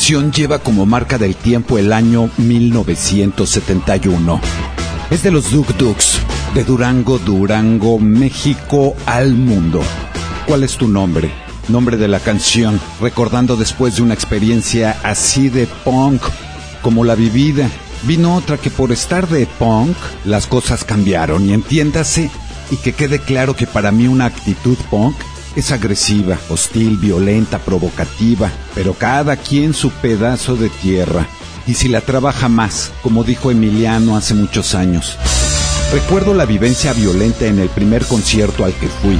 Canción lleva como marca del tiempo el año 1971. Es de los Duk Duks, de Durango, Durango, México al mundo. ¿Cuál es tu nombre? Nombre de la canción, recordando después de una experiencia así de punk como la vivida. Vino otra que por estar de punk las cosas cambiaron y entiéndase y que quede claro que para mí una actitud punk es agresiva, hostil, violenta, provocativa, pero cada quien su pedazo de tierra. Y si la trabaja más, como dijo Emiliano hace muchos años. Recuerdo la vivencia violenta en el primer concierto al que fui.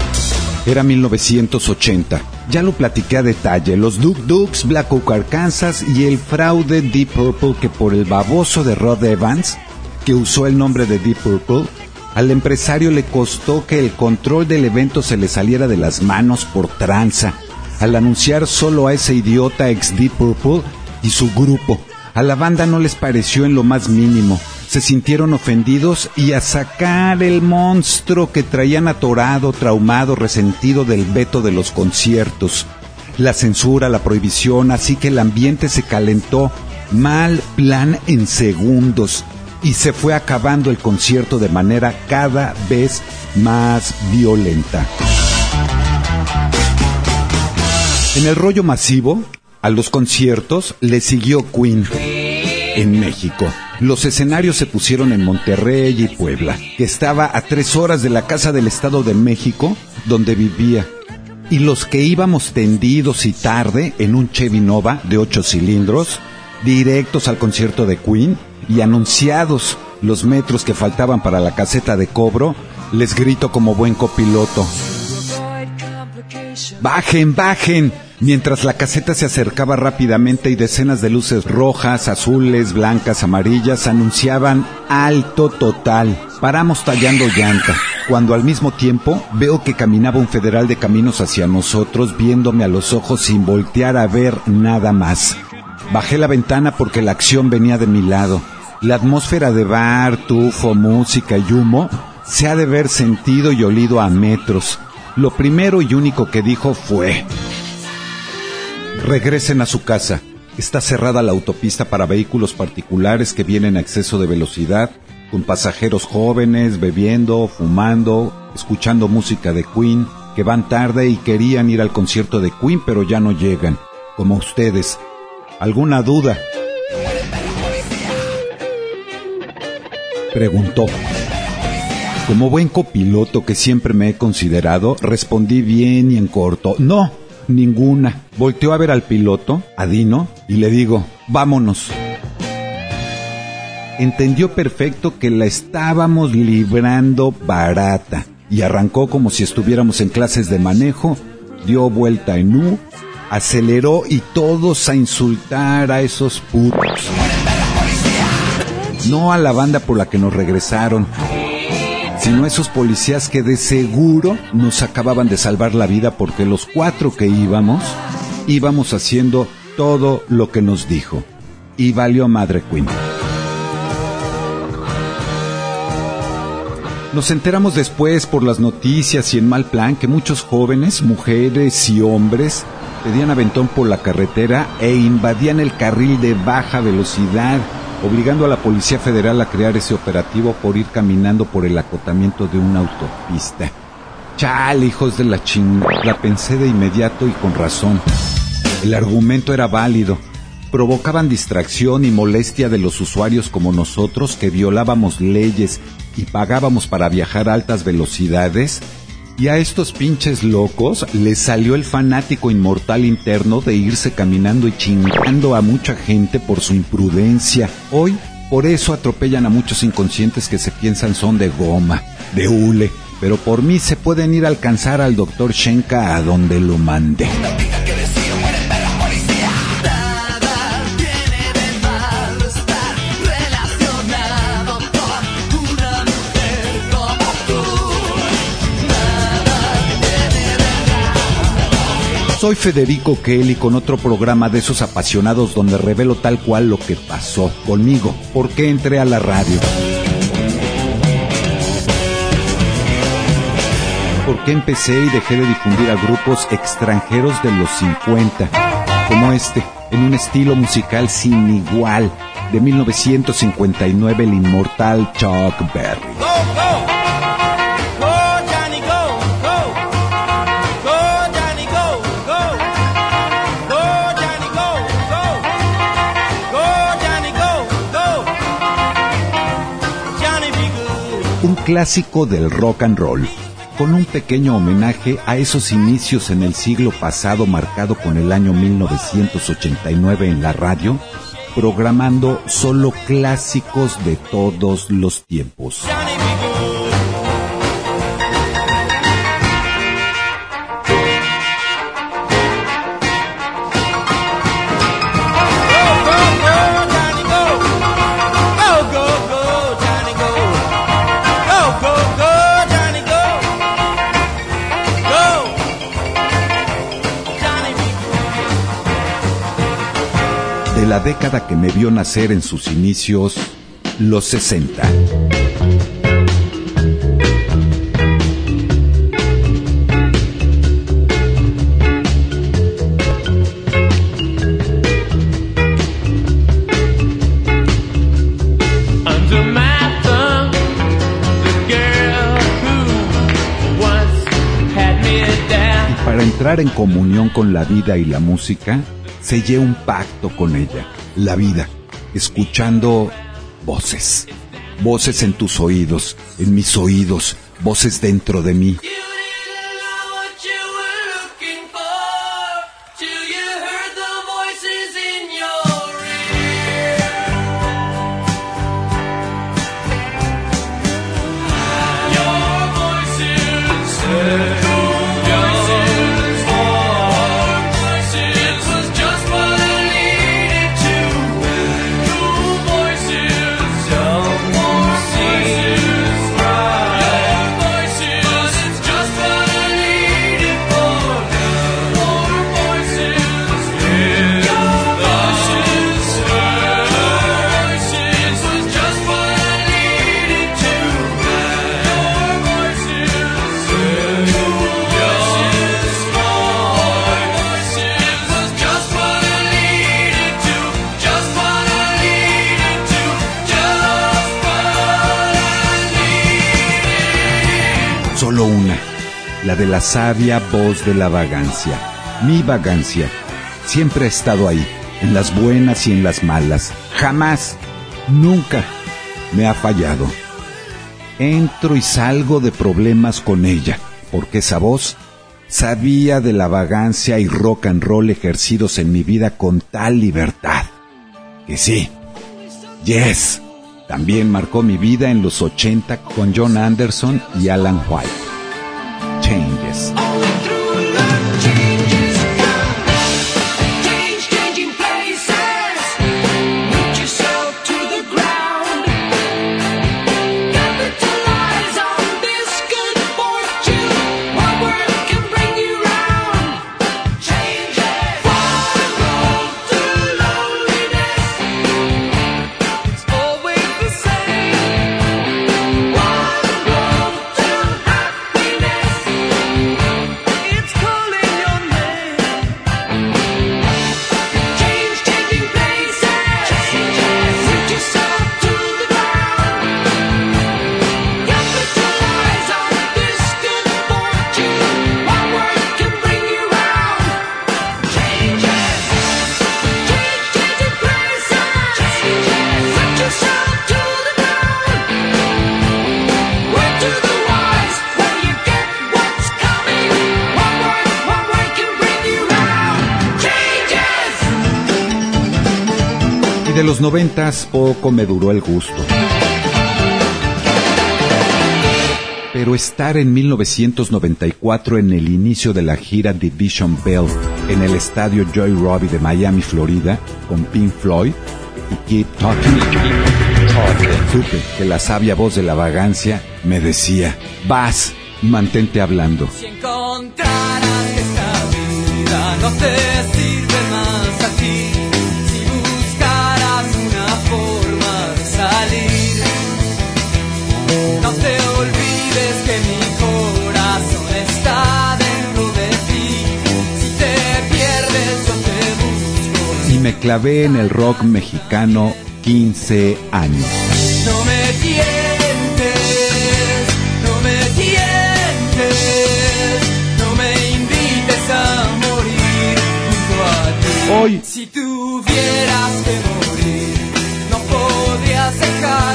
Era 1980. Ya lo platiqué a detalle. Los Duke Dukes, Black Oak Arkansas y el fraude Deep Purple que por el baboso de Rod Evans, que usó el nombre de Deep Purple, al empresario le costó que el control del evento se le saliera de las manos por tranza, al anunciar solo a ese idiota ex Deep Purple y su grupo. A la banda no les pareció en lo más mínimo. Se sintieron ofendidos y a sacar el monstruo que traían atorado, traumado, resentido del veto de los conciertos. La censura, la prohibición, así que el ambiente se calentó. Mal plan en segundos y se fue acabando el concierto de manera cada vez más violenta. En el rollo masivo, a los conciertos le siguió Queen en México. Los escenarios se pusieron en Monterrey y Puebla, que estaba a tres horas de la Casa del Estado de México, donde vivía. Y los que íbamos tendidos y tarde en un Chevy Nova de ocho cilindros, directos al concierto de Queen, y anunciados los metros que faltaban para la caseta de cobro, les grito como buen copiloto. Bajen, bajen. Mientras la caseta se acercaba rápidamente y decenas de luces rojas, azules, blancas, amarillas anunciaban alto total. Paramos tallando llanta, cuando al mismo tiempo veo que caminaba un federal de caminos hacia nosotros viéndome a los ojos sin voltear a ver nada más. Bajé la ventana porque la acción venía de mi lado. La atmósfera de bar, tufo, música y humo se ha de ver sentido y olido a metros. Lo primero y único que dijo fue, regresen a su casa. Está cerrada la autopista para vehículos particulares que vienen a exceso de velocidad, con pasajeros jóvenes bebiendo, fumando, escuchando música de Queen, que van tarde y querían ir al concierto de Queen pero ya no llegan, como ustedes. ¿Alguna duda? Preguntó. Como buen copiloto que siempre me he considerado, respondí bien y en corto. No, ninguna. Volteó a ver al piloto, a Dino, y le digo, vámonos. Entendió perfecto que la estábamos librando barata y arrancó como si estuviéramos en clases de manejo, dio vuelta en U, aceleró y todos a insultar a esos putos. No a la banda por la que nos regresaron, sino a esos policías que de seguro nos acababan de salvar la vida porque los cuatro que íbamos, íbamos haciendo todo lo que nos dijo. Y valió madre Queen. Nos enteramos después por las noticias y en mal plan que muchos jóvenes, mujeres y hombres pedían aventón por la carretera e invadían el carril de baja velocidad obligando a la Policía Federal a crear ese operativo por ir caminando por el acotamiento de una autopista. Chale, hijos de la chingada, pensé de inmediato y con razón. El argumento era válido. Provocaban distracción y molestia de los usuarios como nosotros que violábamos leyes y pagábamos para viajar a altas velocidades y a estos pinches locos les salió el fanático inmortal interno de irse caminando y chingando a mucha gente por su imprudencia. Hoy, por eso atropellan a muchos inconscientes que se piensan son de goma, de hule. Pero por mí se pueden ir a alcanzar al doctor Shenka a donde lo mande. Soy Federico Kelly con otro programa de esos apasionados donde revelo tal cual lo que pasó conmigo, por qué entré a la radio. ¿Por qué empecé y dejé de difundir a grupos extranjeros de los 50? como este, en un estilo musical sin igual, de 1959 el inmortal Chuck Berry. Clásico del rock and roll con un pequeño homenaje a esos inicios en el siglo pasado marcado con el año 1989 en la radio, programando solo clásicos de todos los tiempos. La década que me vio nacer en sus inicios, los 60. para entrar en comunión con la vida y la música, sellé un pacto con ella, la vida, escuchando voces, voces en tus oídos, en mis oídos, voces dentro de mí. La de la sabia voz de la vagancia. Mi vagancia siempre ha estado ahí, en las buenas y en las malas. Jamás, nunca me ha fallado. Entro y salgo de problemas con ella, porque esa voz sabía de la vagancia y rock and roll ejercidos en mi vida con tal libertad. Que sí, yes, también marcó mi vida en los 80 con John Anderson y Alan White. changes. Los noventas poco me duró el gusto. Pero estar en 1994 en el inicio de la gira Division Bell en el estadio Joy Robbie de Miami, Florida, con Pink Floyd y Keep Talking, supe que la sabia voz de la vagancia me decía, vas mantente hablando. Si encontraras esta vida no te sirve más a ti me clavé en el rock mexicano 15 años. No me tientes, no me tientes, no me invites a morir junto a ti. Hoy Si tuvieras que morir, no podrías dejarme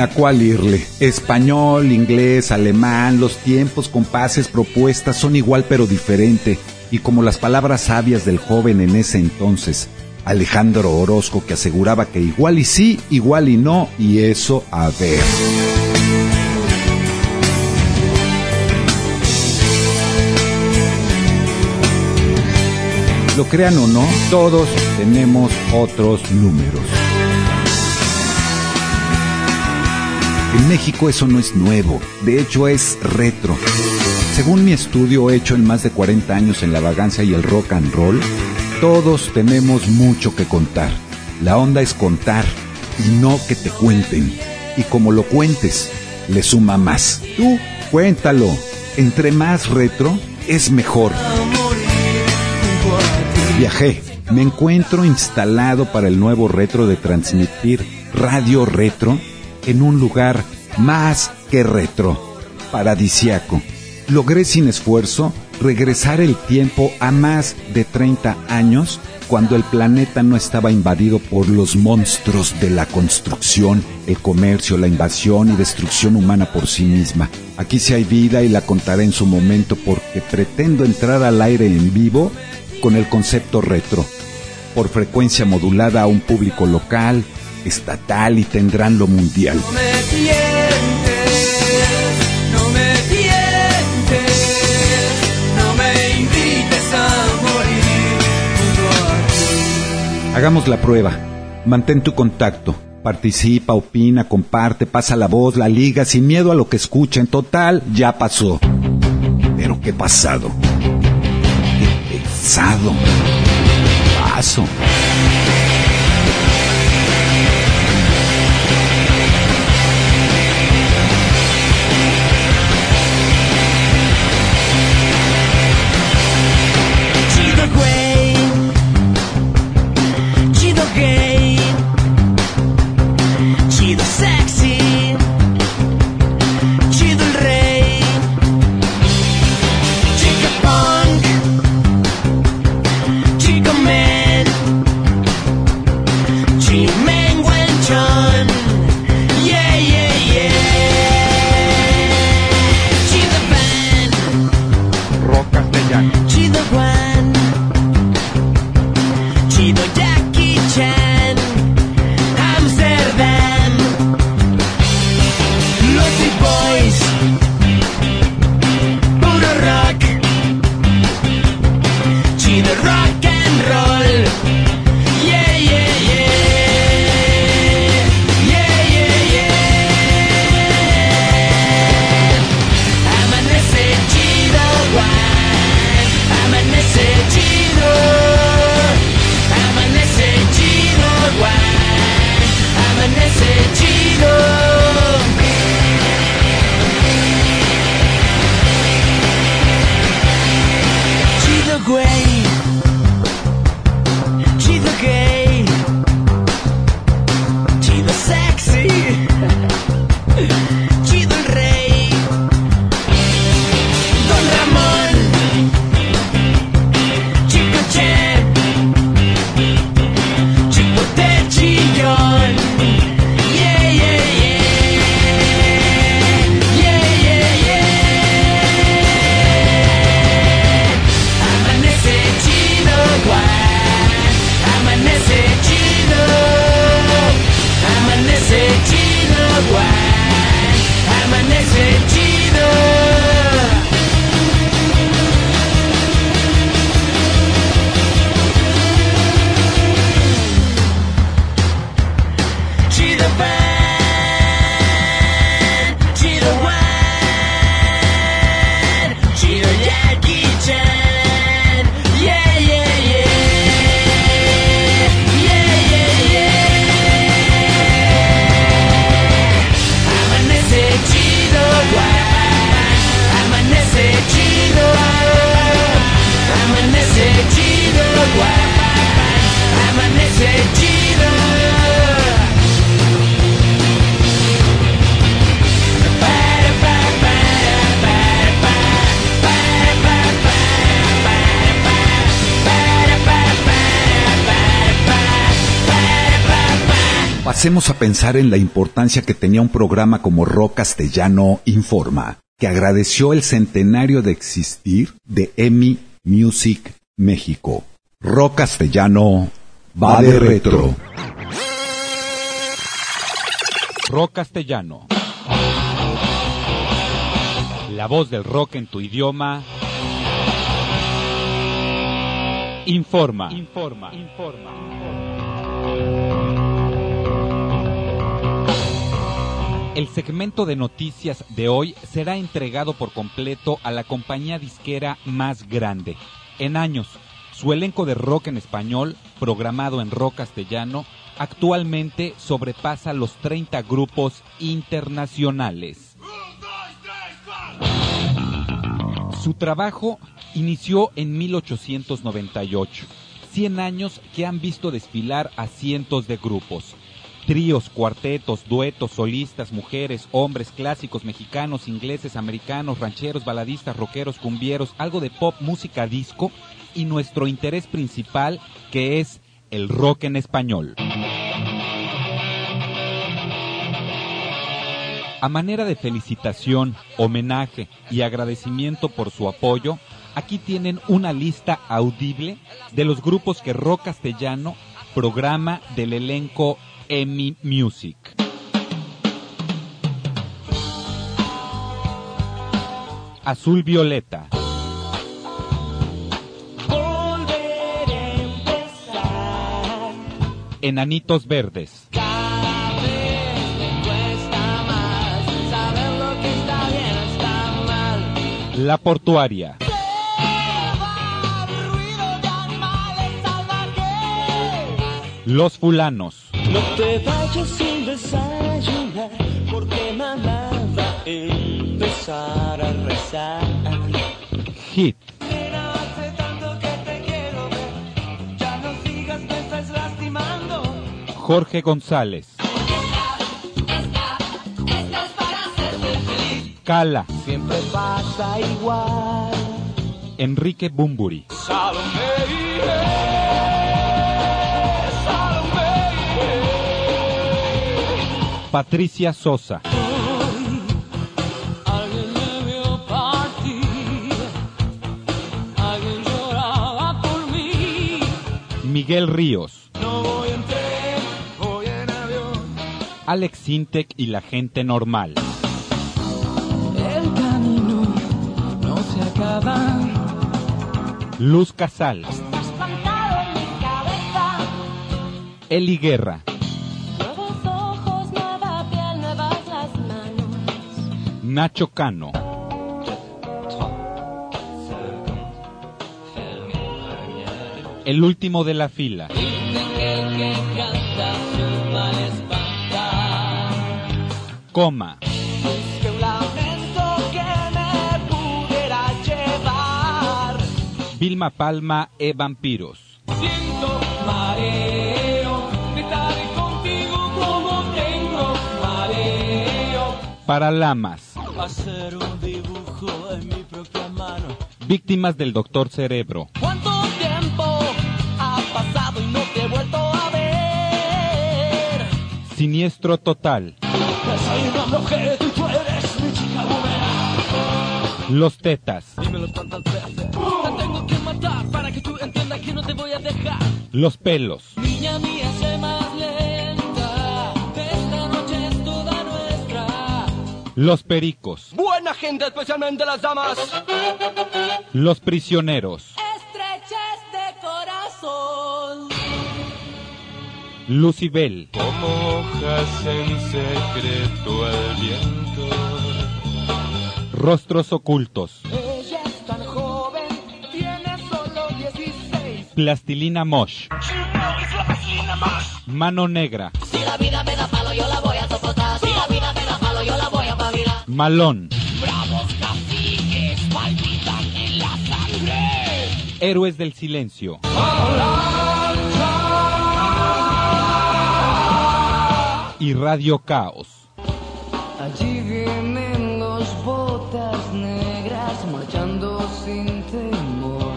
a cuál irle. Español, inglés, alemán, los tiempos, compases, propuestas son igual pero diferente. Y como las palabras sabias del joven en ese entonces, Alejandro Orozco, que aseguraba que igual y sí, igual y no, y eso a ver. Lo crean o no, todos tenemos otros números. En México eso no es nuevo, de hecho es retro. Según mi estudio hecho en más de 40 años en la vagancia y el rock and roll, todos tenemos mucho que contar. La onda es contar y no que te cuenten. Y como lo cuentes, le suma más. Tú cuéntalo. Entre más retro, es mejor. Viajé. Me encuentro instalado para el nuevo retro de transmitir Radio Retro en un lugar más que retro, paradisiaco. Logré sin esfuerzo regresar el tiempo a más de 30 años cuando el planeta no estaba invadido por los monstruos de la construcción, el comercio, la invasión y destrucción humana por sí misma. Aquí sí hay vida y la contaré en su momento porque pretendo entrar al aire en vivo con el concepto retro, por frecuencia modulada a un público local, estatal y tendrán lo mundial. No me tientes, no me tientes, no me invites a morir a. Hagamos la prueba. Mantén tu contacto. Participa, opina, comparte, pasa la voz, la liga, sin miedo a lo que escuchen. Total, ya pasó. Pero qué pasado. Qué pesado. Paso. Hacemos a pensar en la importancia que tenía un programa como Rock Castellano Informa, que agradeció el centenario de existir de EMI Music México. Rock Castellano va de retro. Rock Castellano. La voz del rock en tu idioma. Informa. Informa. Informa. El segmento de noticias de hoy será entregado por completo a la compañía disquera más grande. En años, su elenco de rock en español, programado en rock castellano, actualmente sobrepasa los 30 grupos internacionales. Su trabajo inició en 1898, 100 años que han visto desfilar a cientos de grupos. Tríos, cuartetos, duetos, solistas, mujeres, hombres, clásicos, mexicanos, ingleses, americanos, rancheros, baladistas, rockeros, cumbieros, algo de pop, música disco y nuestro interés principal que es el rock en español. A manera de felicitación, homenaje y agradecimiento por su apoyo, aquí tienen una lista audible de los grupos que Rock Castellano programa del elenco EMI Music. Azul Violeta, Volver a empezar. Enanitos Verdes, Cada vez me cuesta más saber lo que está bien está mal. La Portuaria. Los Fulanos, No te vayas sin desayunar, porque mamá va a empezar a rezar. Hit. Jorge González, Cala, Siempre pasa igual. Enrique Bumburi, Salome, por mí. Miguel Ríos, No voy en tren, voy en avión. Alex Sintek y la gente normal. El camino no se acaba. Luz Casal. Eli Guerra, Nacho Cano, el último de la fila. Coma. Vilma Palma e Vampiros, Siento mareo, estaré contigo como tengo mareo. para Lamas, Hacer un dibujo en mi propia mano. víctimas del Doctor Cerebro, ¿Cuánto tiempo ha pasado y no te he vuelto a ver? Siniestro Total, Soy un objeto y tú eres mi chica boomerang. Los Tetas, Dímelo tantas veces. Te tengo que matar para que tú entiendas que no te voy a dejar. Los Pelos, Niña mía, Los Pericos, Buena gente, especialmente las damas. Los Prisioneros, Estrechez de corazón. Lucibel, Como hojas en secreto al viento. Rostros Ocultos, Ella es tan joven, tiene solo 16. Plastilina Mosh, Mano Negra, Si la vida me da palo, yo la voy a soportar. Malón, Bravos caciques, palpitan en la sangre. Héroes del Silencio, y Radio Caos. Allí vienen los botas negras marchando sin temor.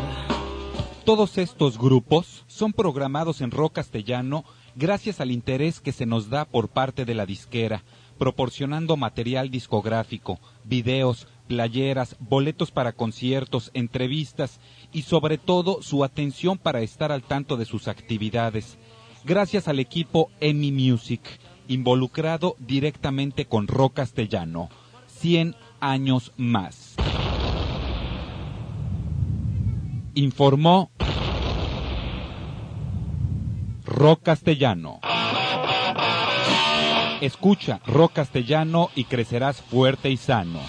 Todos estos grupos son programados en rock castellano gracias al interés que se nos da por parte de la disquera, proporcionando material discográfico, videos, playeras, boletos para conciertos, entrevistas y sobre todo su atención para estar al tanto de sus actividades. Gracias al equipo EMI Music, involucrado directamente con Rock Castellano. 100 años más. Informó Rock Castellano. Escucha Rock Castellano y crecerás fuerte y sano.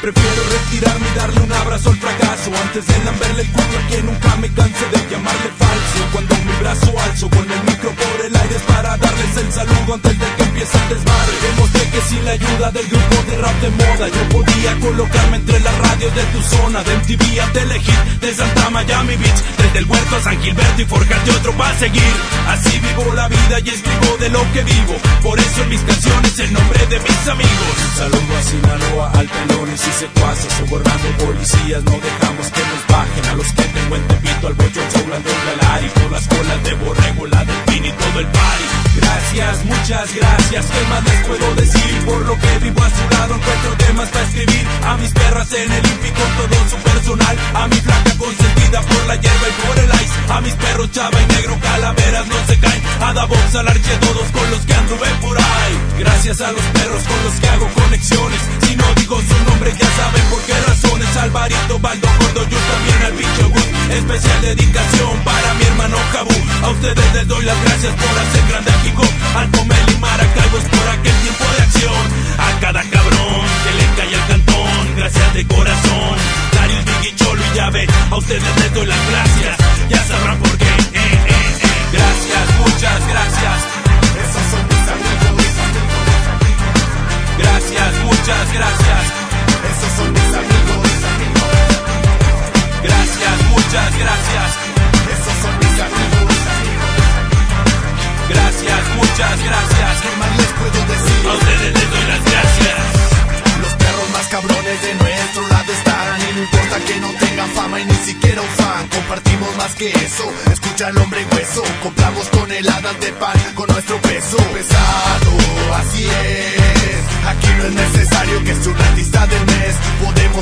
Prefiero retirarme y darle un abrazo al fracaso Antes de lamberle el culo a quien nunca me canse de llamarle falso Cuando mi brazo alzo con el micro por el aire para darles el saludo antes de que empiece el desmadre. Demostré que sin la ayuda del grupo de rap de moda Yo podía colocarme entre las radios de tu zona De MTV a Telehit, de Santa Miami Beach Desde el huerto a San Gilberto y forjarte otro para seguir. Así vivo la vida y escribo de lo que vivo Por eso en mis canciones el nombre de mis amigos. Saludo a Sinaloa, al y secuaces Sobornando policías, no dejamos que nos bajen A los que tengo en Al bocho, al Don y Por las colas de borrego, la del pin todo el party. Gracias, muchas gracias, ¿qué más les puedo decir? Por lo que vivo a su lado encuentro temas para escribir. A mis perras en el INPI con todo su personal. A mi flaca consentida por la hierba y por el ice. A mis perros chava y negro, calaveras no se caen. A da box, al arche, todos con los que anduve por ahí. Gracias a los perros con los que hago conexiones. Si no digo su nombre ya saben por qué razones. Alvarito, Baldo, Gordo, yo también al bicho Especial dedicación para mi hermano Jabu. A ustedes les doy las gracias por hacer grande a Kiko Al Comel y Maracaibo por aquel tiempo de acción. A cada cabrón que le cae al cantón Gracias de corazón. Darius, Biggie, Cholo y Llave A ustedes les doy las gracias. Ya sabrán por qué. Eh, eh, eh. Gracias, muchas gracias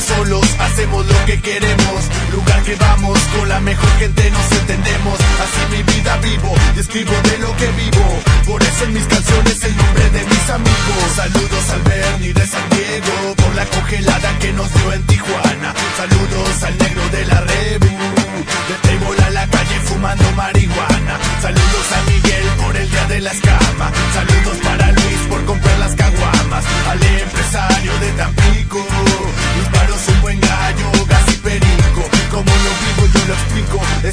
Solos, hacemos lo que queremos. Lugar que vamos, con la mejor gente nos entendemos. Así mi vida vivo, y escribo de lo que vivo. Por eso en mis canciones el nombre de mis amigos. Saludos al Bernie de San Diego Por la congelada que nos dio en Tijuana. Saludos al negro de la Rebu De table a la calle fumando marihuana. Saludos a Miguel por el día de la escama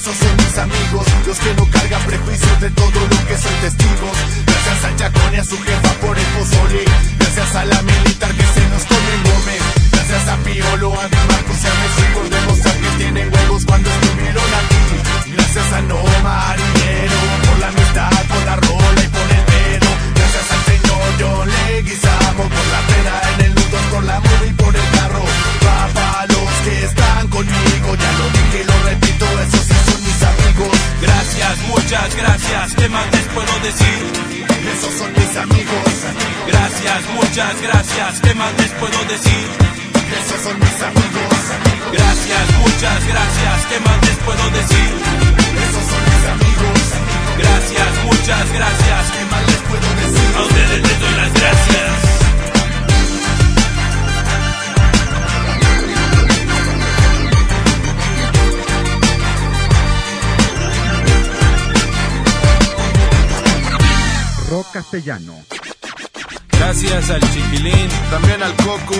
Esos son mis amigos Los que no cargan prejuicios de todo lo que soy testigos. Gracias al Chacón y a su jefa por el pozole. Gracias a la militar que se nos come en Gómez Gracias a Piolo, a Di Marcos y a Messi por demostrar que tienen huevos cuando estuvieron aquí. Gracias a No Marinero por la amistad, por la rola y por el pedo. Gracias al señor John Leguizamo por la pena en el nudo, por la movie y por el carro. Papá, los que están conmigo, Muchas gracias, ¿qué más les puedo decir? Esos son mis amigos. Gracias, muchas gracias, ¿qué más les puedo decir? Esos son mis amigos. Gracias, muchas gracias, ¿qué más Gracias al Chiquilín, También al Coco,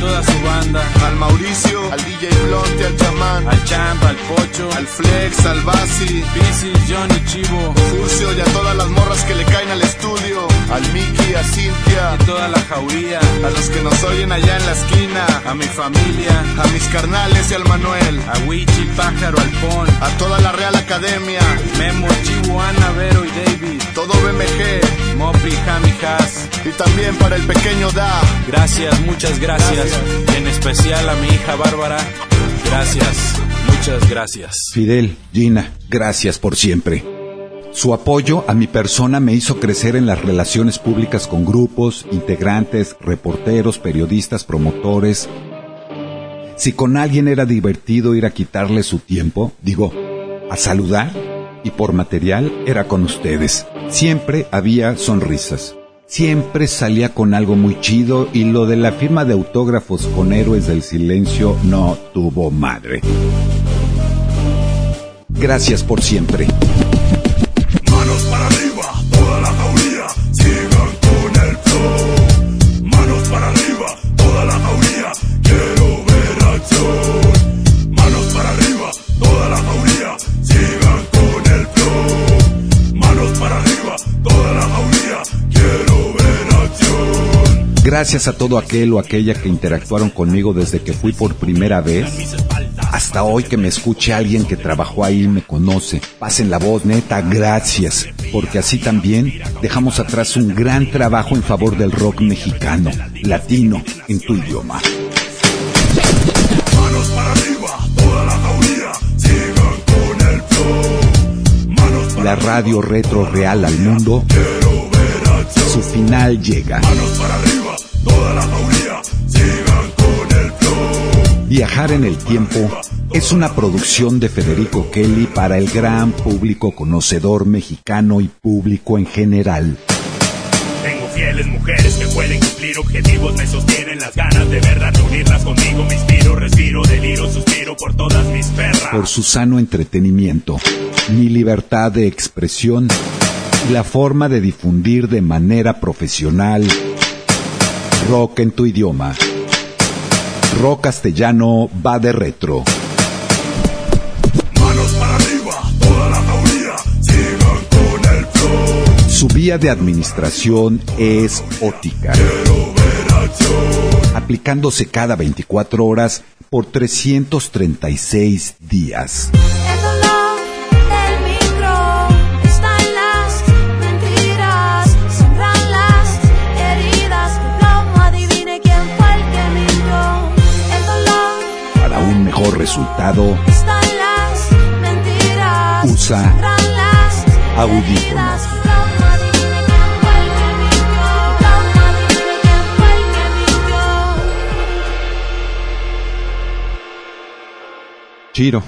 toda su banda, al Mauricio, al DJ Blonte, al Chamán, al Champ, al Pocho, al Flex, al Basi, Piscis, Johnny Chivo, Furcio y a todas las morras que le caen al estudio, al Mickey, a Cintia, y toda la jauría, a los que nos oyen allá en la esquina, a mi familia, a mis carnales y al Manuel, a Wichi, Pájaro, al Pon, a toda la Real Academia, Memo, Chivo, Ana, Vero y David, todo BMG, Mopi, Jami, Haas, y también para el pequeño Da. Gracias, muchas gracias. En especial a mi hija Bárbara. Gracias, muchas gracias. Fidel, Gina, gracias por siempre. Su apoyo a mi persona me hizo crecer en las relaciones públicas con grupos, integrantes, reporteros, periodistas, promotores. Si con alguien era divertido ir a quitarle su tiempo, digo, a saludar, y por material era con ustedes. Siempre había sonrisas. Siempre salía con algo muy chido y lo de la firma de autógrafos con héroes del silencio no tuvo madre. Gracias por siempre. Gracias a todo aquel o aquella que interactuaron conmigo desde que fui por primera vez. Hasta hoy que me escuche alguien que trabajó ahí y me conoce. Pasen la voz, neta, gracias. Porque así también dejamos atrás un gran trabajo en favor del rock mexicano, latino, en tu idioma. Manos para arriba, toda la jauría, sigan con el flow. Manos para La radio retro real al mundo, su final llega. Manos para arriba, toda la jauría, sigan con el flow. Viajar en el tiempo es una producción de Federico Kelly para el gran público conocedor mexicano y público en general. Tengo fieles mujeres que pueden cumplir objetivos, me sostienen las ganas de verdad unirlas conmigo, me inspiro, respiro, deliro, suspiro por todas mis perras. por su sano entretenimiento, mi libertad de expresión y la forma de difundir de manera profesional rock en tu idioma. Rock castellano va de retro. Manos para arriba, toda la sigan con el flow. Su vía de administración es ótica, aplicándose cada 24 horas por 336 días. Resultado, está en las mentiras, Usa audífonos. Chiro.